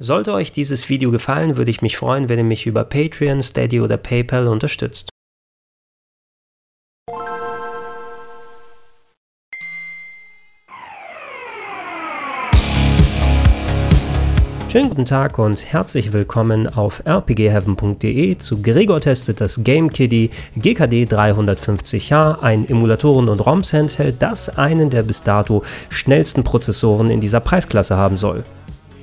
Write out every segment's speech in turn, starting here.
Sollte euch dieses Video gefallen, würde ich mich freuen, wenn ihr mich über Patreon, Steady oder PayPal unterstützt. Schönen guten Tag und herzlich willkommen auf rpgheaven.de zu Gregor testet das Game GKD 350H, ein Emulatoren- und ROMs-Handheld, das einen der bis dato schnellsten Prozessoren in dieser Preisklasse haben soll.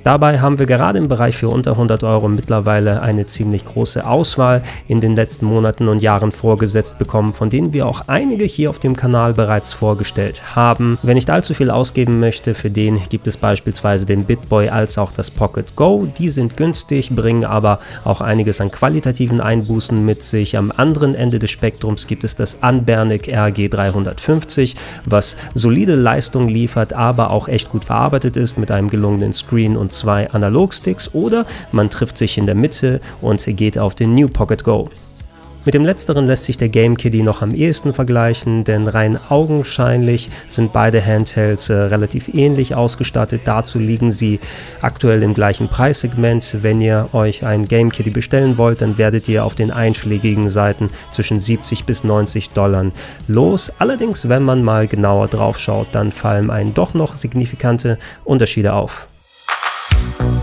Dabei haben wir gerade im Bereich für unter 100 Euro mittlerweile eine ziemlich große Auswahl in den letzten Monaten und Jahren vorgesetzt bekommen, von denen wir auch einige hier auf dem Kanal bereits vorgestellt haben. Wer nicht allzu viel ausgeben möchte, für den gibt es beispielsweise den BitBoy als auch das Pocket Go. Die sind günstig, bringen aber auch einiges an qualitativen Einbußen mit sich. Am anderen Ende des Spektrums gibt es das Anbernic RG350, was solide Leistung liefert, aber auch echt gut verarbeitet ist mit einem gelungenen Screen und zwei Analogsticks oder man trifft sich in der Mitte und geht auf den New Pocket Go. Mit dem letzteren lässt sich der Game Kiddie noch am ehesten vergleichen, denn rein augenscheinlich sind beide Handhelds äh, relativ ähnlich ausgestattet. Dazu liegen sie aktuell im gleichen Preissegment. Wenn ihr euch ein Game Kiddie bestellen wollt, dann werdet ihr auf den einschlägigen Seiten zwischen 70 bis 90 Dollar los. Allerdings, wenn man mal genauer drauf schaut, dann fallen einen doch noch signifikante Unterschiede auf. you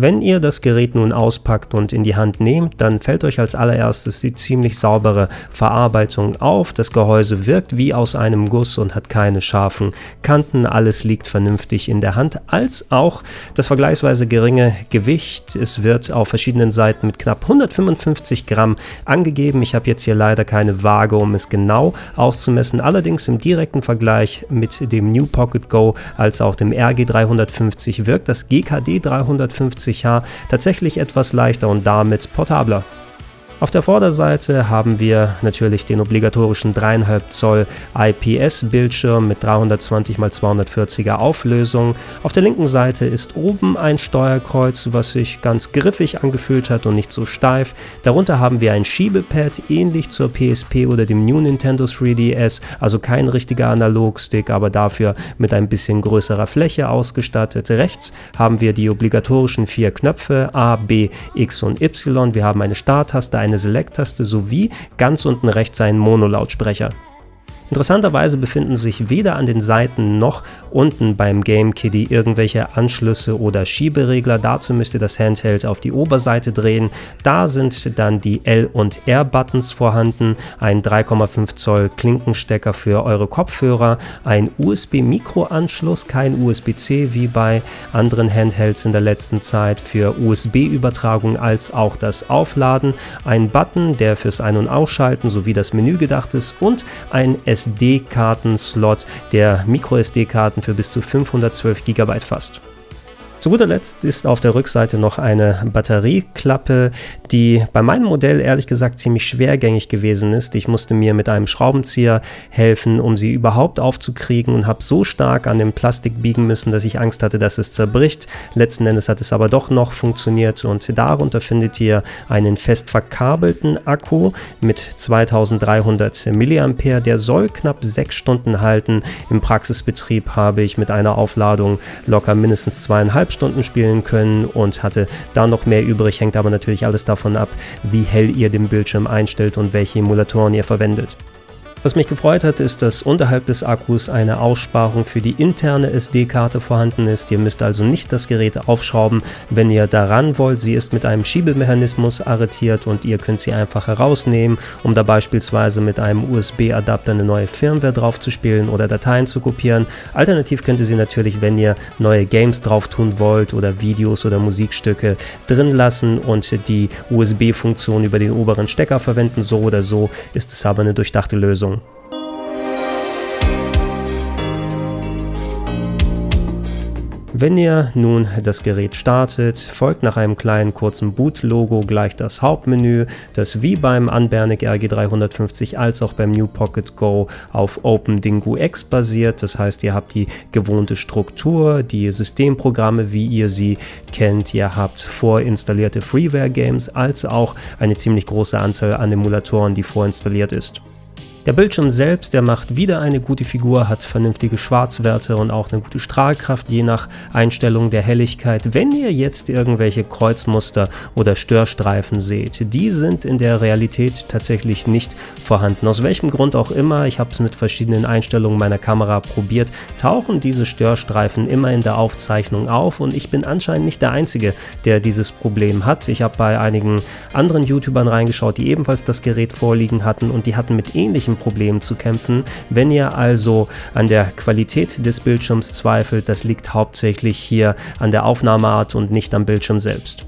Wenn ihr das Gerät nun auspackt und in die Hand nehmt, dann fällt euch als allererstes die ziemlich saubere Verarbeitung auf. Das Gehäuse wirkt wie aus einem Guss und hat keine scharfen Kanten. Alles liegt vernünftig in der Hand, als auch das vergleichsweise geringe Gewicht. Es wird auf verschiedenen Seiten mit knapp 155 Gramm angegeben. Ich habe jetzt hier leider keine Waage, um es genau auszumessen. Allerdings im direkten Vergleich mit dem New Pocket Go als auch dem RG 350 wirkt das GKD 350 50H tatsächlich etwas leichter und damit portabler. Auf der Vorderseite haben wir natürlich den obligatorischen 3,5 Zoll IPS-Bildschirm mit 320 x 240er Auflösung. Auf der linken Seite ist oben ein Steuerkreuz, was sich ganz griffig angefühlt hat und nicht so steif. Darunter haben wir ein Schiebepad, ähnlich zur PSP oder dem New Nintendo 3DS, also kein richtiger Analogstick, aber dafür mit ein bisschen größerer Fläche ausgestattet. Rechts haben wir die obligatorischen vier Knöpfe A, B, X und Y. Wir haben eine Starttaste, eine Select-Taste sowie ganz unten rechts einen Mono-Lautsprecher. Interessanterweise befinden sich weder an den Seiten noch unten beim Game Kiddie irgendwelche Anschlüsse oder Schieberegler. Dazu müsst ihr das Handheld auf die Oberseite drehen. Da sind dann die L- und R-Buttons vorhanden, ein 3,5 Zoll Klinkenstecker für eure Kopfhörer, ein USB-Mikroanschluss, kein USB-C wie bei anderen Handhelds in der letzten Zeit für USB-Übertragung als auch das Aufladen, ein Button, der fürs Ein- und Ausschalten sowie das Menü gedacht ist und ein SD-Karten-Slot, der Micro-SD-Karten für bis zu 512 GB fasst. Zu guter Letzt ist auf der Rückseite noch eine Batterieklappe, die bei meinem Modell ehrlich gesagt ziemlich schwergängig gewesen ist. Ich musste mir mit einem Schraubenzieher helfen, um sie überhaupt aufzukriegen und habe so stark an dem Plastik biegen müssen, dass ich Angst hatte, dass es zerbricht. Letzten Endes hat es aber doch noch funktioniert und darunter findet ihr einen fest verkabelten Akku mit 2300 mAh. Der soll knapp 6 Stunden halten. Im Praxisbetrieb habe ich mit einer Aufladung locker mindestens zweieinhalb Stunden spielen können und hatte da noch mehr übrig, hängt aber natürlich alles davon ab, wie hell ihr den Bildschirm einstellt und welche Emulatoren ihr verwendet. Was mich gefreut hat, ist, dass unterhalb des Akkus eine Aussparung für die interne SD-Karte vorhanden ist. Ihr müsst also nicht das Gerät aufschrauben, wenn ihr daran wollt. Sie ist mit einem Schiebemechanismus arretiert und ihr könnt sie einfach herausnehmen, um da beispielsweise mit einem USB-Adapter eine neue Firmware drauf zu spielen oder Dateien zu kopieren. Alternativ könnt ihr sie natürlich, wenn ihr neue Games drauf tun wollt oder Videos oder Musikstücke drin lassen und die USB-Funktion über den oberen Stecker verwenden. So oder so ist es aber eine durchdachte Lösung. Wenn ihr nun das Gerät startet, folgt nach einem kleinen kurzen Boot-Logo gleich das Hauptmenü, das wie beim Anbernic RG350 als auch beim New Pocket Go auf OpenDingo X basiert. Das heißt, ihr habt die gewohnte Struktur, die Systemprogramme, wie ihr sie kennt. Ihr habt vorinstallierte Freeware-Games als auch eine ziemlich große Anzahl an Emulatoren, die vorinstalliert ist. Der Bildschirm selbst, der macht wieder eine gute Figur, hat vernünftige Schwarzwerte und auch eine gute Strahlkraft, je nach Einstellung der Helligkeit. Wenn ihr jetzt irgendwelche Kreuzmuster oder Störstreifen seht, die sind in der Realität tatsächlich nicht vorhanden. Aus welchem Grund auch immer, ich habe es mit verschiedenen Einstellungen meiner Kamera probiert, tauchen diese Störstreifen immer in der Aufzeichnung auf und ich bin anscheinend nicht der Einzige, der dieses Problem hat. Ich habe bei einigen anderen YouTubern reingeschaut, die ebenfalls das Gerät vorliegen hatten und die hatten mit ähnlichem Problemen zu kämpfen. Wenn ihr also an der Qualität des Bildschirms zweifelt, das liegt hauptsächlich hier an der Aufnahmeart und nicht am Bildschirm selbst.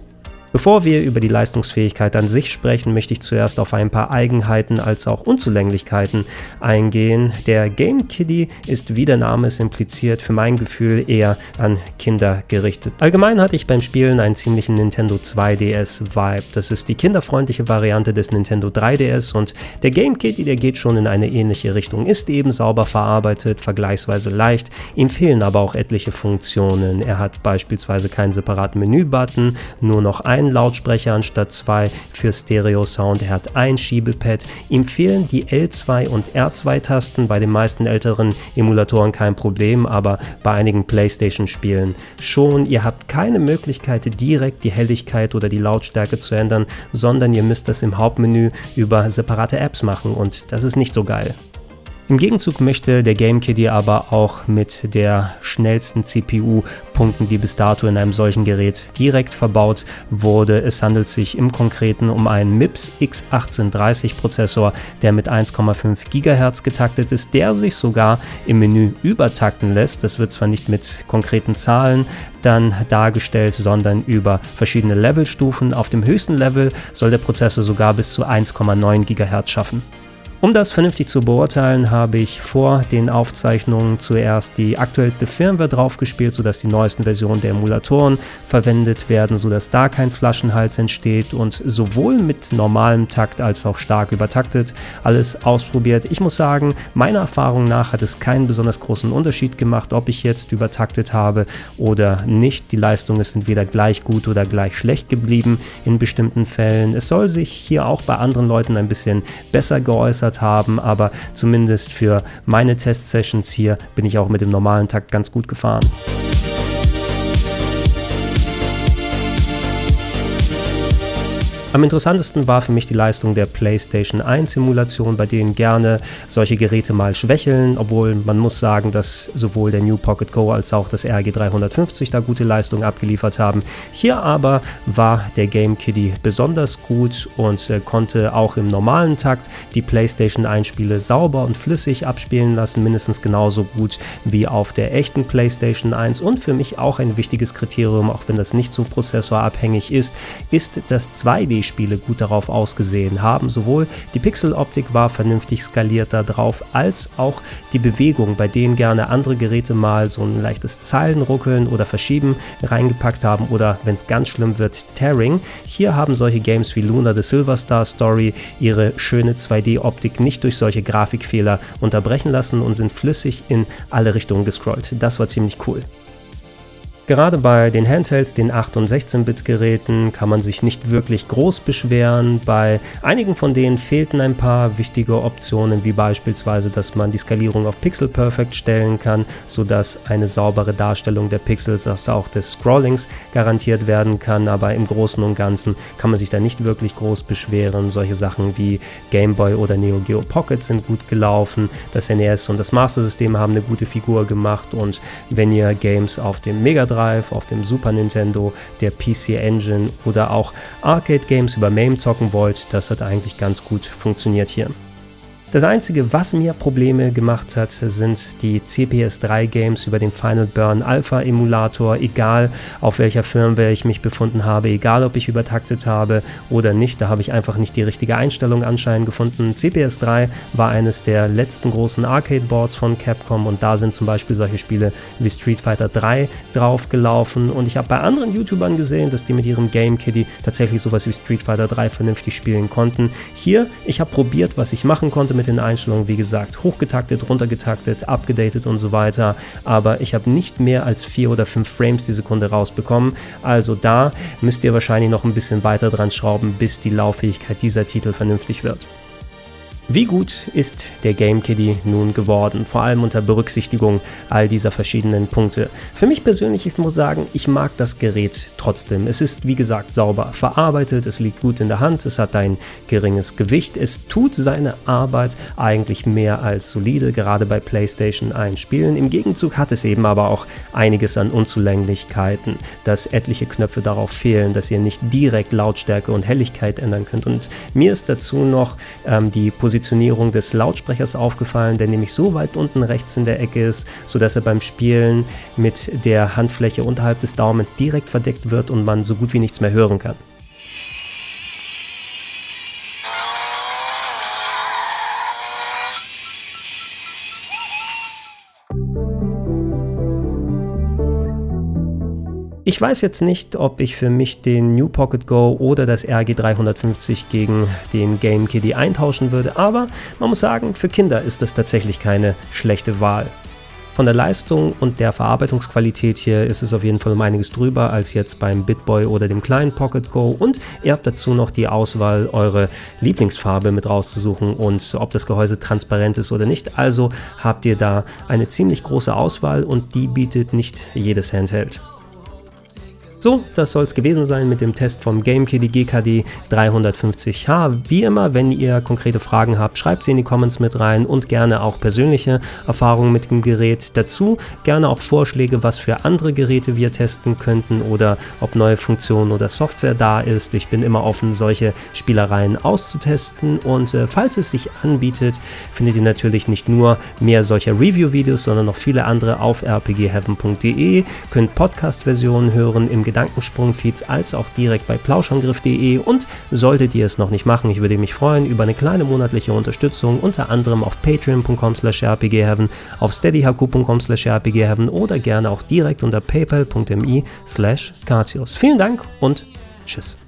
Bevor wir über die Leistungsfähigkeit an sich sprechen, möchte ich zuerst auf ein paar Eigenheiten als auch Unzulänglichkeiten eingehen. Der Game Kiddie ist, wie der Name es impliziert, für mein Gefühl eher an Kinder gerichtet. Allgemein hatte ich beim Spielen einen ziemlichen Nintendo 2DS-Vibe. Das ist die kinderfreundliche Variante des Nintendo 3DS und der Game Kiddie, der geht schon in eine ähnliche Richtung, ist eben sauber verarbeitet, vergleichsweise leicht. Ihm fehlen aber auch etliche Funktionen. Er hat beispielsweise keinen separaten Menü-Button, nur noch ein einen Lautsprecher anstatt zwei für Stereo-Sound. Er hat ein Schiebepad. Ihm fehlen die L2 und R2-Tasten. Bei den meisten älteren Emulatoren kein Problem, aber bei einigen PlayStation-Spielen schon. Ihr habt keine Möglichkeit, direkt die Helligkeit oder die Lautstärke zu ändern, sondern ihr müsst das im Hauptmenü über separate Apps machen und das ist nicht so geil. Im Gegenzug möchte der GameKiddie aber auch mit der schnellsten CPU punkten, die bis dato in einem solchen Gerät direkt verbaut wurde. Es handelt sich im Konkreten um einen MIPS X1830 Prozessor, der mit 1,5 GHz getaktet ist, der sich sogar im Menü übertakten lässt. Das wird zwar nicht mit konkreten Zahlen dann dargestellt, sondern über verschiedene Levelstufen. Auf dem höchsten Level soll der Prozessor sogar bis zu 1,9 GHz schaffen. Um das vernünftig zu beurteilen, habe ich vor den Aufzeichnungen zuerst die aktuellste Firmware draufgespielt, sodass die neuesten Versionen der Emulatoren verwendet werden, sodass da kein Flaschenhals entsteht und sowohl mit normalem Takt als auch stark übertaktet alles ausprobiert. Ich muss sagen, meiner Erfahrung nach hat es keinen besonders großen Unterschied gemacht, ob ich jetzt übertaktet habe oder nicht. Die Leistung ist entweder gleich gut oder gleich schlecht geblieben in bestimmten Fällen. Es soll sich hier auch bei anderen Leuten ein bisschen besser geäußert verbessert haben, aber zumindest für meine Test-Sessions hier bin ich auch mit dem normalen Takt ganz gut gefahren. Am interessantesten war für mich die Leistung der PlayStation 1 Simulation, bei denen gerne solche Geräte mal schwächeln, obwohl man muss sagen, dass sowohl der New Pocket Go als auch das RG 350 da gute Leistung abgeliefert haben. Hier aber war der Game Kiddie besonders gut und äh, konnte auch im normalen Takt die PlayStation 1 Spiele sauber und flüssig abspielen lassen, mindestens genauso gut wie auf der echten PlayStation 1 und für mich auch ein wichtiges Kriterium, auch wenn das nicht so prozessorabhängig ist, ist das 2D Spiele gut darauf ausgesehen haben. Sowohl die Pixeloptik war vernünftig skaliert da drauf, als auch die Bewegung, bei denen gerne andere Geräte mal so ein leichtes Zeilenruckeln oder Verschieben reingepackt haben oder wenn es ganz schlimm wird, Tearing. Hier haben solche Games wie Luna the Silver Star Story ihre schöne 2D-Optik nicht durch solche Grafikfehler unterbrechen lassen und sind flüssig in alle Richtungen gescrollt. Das war ziemlich cool. Gerade bei den Handhelds, den 8- und 16-Bit-Geräten, kann man sich nicht wirklich groß beschweren. Bei einigen von denen fehlten ein paar wichtige Optionen, wie beispielsweise, dass man die Skalierung auf Pixel Perfect stellen kann, sodass eine saubere Darstellung der Pixels, also auch des Scrollings, garantiert werden kann. Aber im Großen und Ganzen kann man sich da nicht wirklich groß beschweren. Solche Sachen wie Game Boy oder Neo Geo Pocket sind gut gelaufen. Das NES und das Master System haben eine gute Figur gemacht. Und wenn ihr Games auf dem Mega Drive Drive, auf dem Super Nintendo, der PC Engine oder auch Arcade Games über MAME zocken wollt, das hat eigentlich ganz gut funktioniert hier. Das Einzige, was mir Probleme gemacht hat, sind die CPS3-Games über den Final Burn Alpha-Emulator, egal auf welcher Firmware ich mich befunden habe, egal ob ich übertaktet habe oder nicht, da habe ich einfach nicht die richtige Einstellung anscheinend gefunden. CPS3 war eines der letzten großen Arcade-Boards von Capcom und da sind zum Beispiel solche Spiele wie Street Fighter 3 draufgelaufen und ich habe bei anderen YouTubern gesehen, dass die mit ihrem Game Kitty tatsächlich sowas wie Street Fighter 3 vernünftig spielen konnten. Hier, ich habe probiert, was ich machen konnte mit den Einstellungen, wie gesagt, hochgetaktet, runtergetaktet, abgedatet und so weiter. Aber ich habe nicht mehr als vier oder fünf Frames die Sekunde rausbekommen. Also da müsst ihr wahrscheinlich noch ein bisschen weiter dran schrauben, bis die Lauffähigkeit dieser Titel vernünftig wird. Wie gut ist der Game Kitty nun geworden, vor allem unter Berücksichtigung all dieser verschiedenen Punkte? Für mich persönlich, ich muss sagen, ich mag das Gerät trotzdem. Es ist, wie gesagt, sauber verarbeitet, es liegt gut in der Hand, es hat ein geringes Gewicht, es tut seine Arbeit eigentlich mehr als solide, gerade bei PlayStation 1 Spielen. Im Gegenzug hat es eben aber auch einiges an Unzulänglichkeiten, dass etliche Knöpfe darauf fehlen, dass ihr nicht direkt Lautstärke und Helligkeit ändern könnt. Und mir ist dazu noch ähm, die Position Positionierung des Lautsprechers aufgefallen, der nämlich so weit unten rechts in der Ecke ist, sodass er beim Spielen mit der Handfläche unterhalb des Daumens direkt verdeckt wird und man so gut wie nichts mehr hören kann. Ich weiß jetzt nicht, ob ich für mich den New Pocket Go oder das RG350 gegen den Game Kitty eintauschen würde, aber man muss sagen, für Kinder ist das tatsächlich keine schlechte Wahl. Von der Leistung und der Verarbeitungsqualität hier ist es auf jeden Fall um einiges drüber als jetzt beim BitBoy oder dem kleinen Pocket Go und ihr habt dazu noch die Auswahl, eure Lieblingsfarbe mit rauszusuchen und ob das Gehäuse transparent ist oder nicht. Also habt ihr da eine ziemlich große Auswahl und die bietet nicht jedes Handheld. So, das soll es gewesen sein mit dem Test vom GameKitty GKD 350H. Wie immer, wenn ihr konkrete Fragen habt, schreibt sie in die Comments mit rein und gerne auch persönliche Erfahrungen mit dem Gerät dazu. Gerne auch Vorschläge, was für andere Geräte wir testen könnten oder ob neue Funktionen oder Software da ist. Ich bin immer offen, solche Spielereien auszutesten und äh, falls es sich anbietet, findet ihr natürlich nicht nur mehr solcher Review-Videos, sondern noch viele andere auf rpgheaven.de. Könnt Podcast-Versionen hören im Gedankensprung-Feeds als auch direkt bei plauschangriff.de und solltet ihr es noch nicht machen, ich würde mich freuen über eine kleine monatliche Unterstützung, unter anderem auf patreon.com slash rpgheaven, auf steadyhq.com slash rpgheaven oder gerne auch direkt unter paypal.me slash Vielen Dank und tschüss.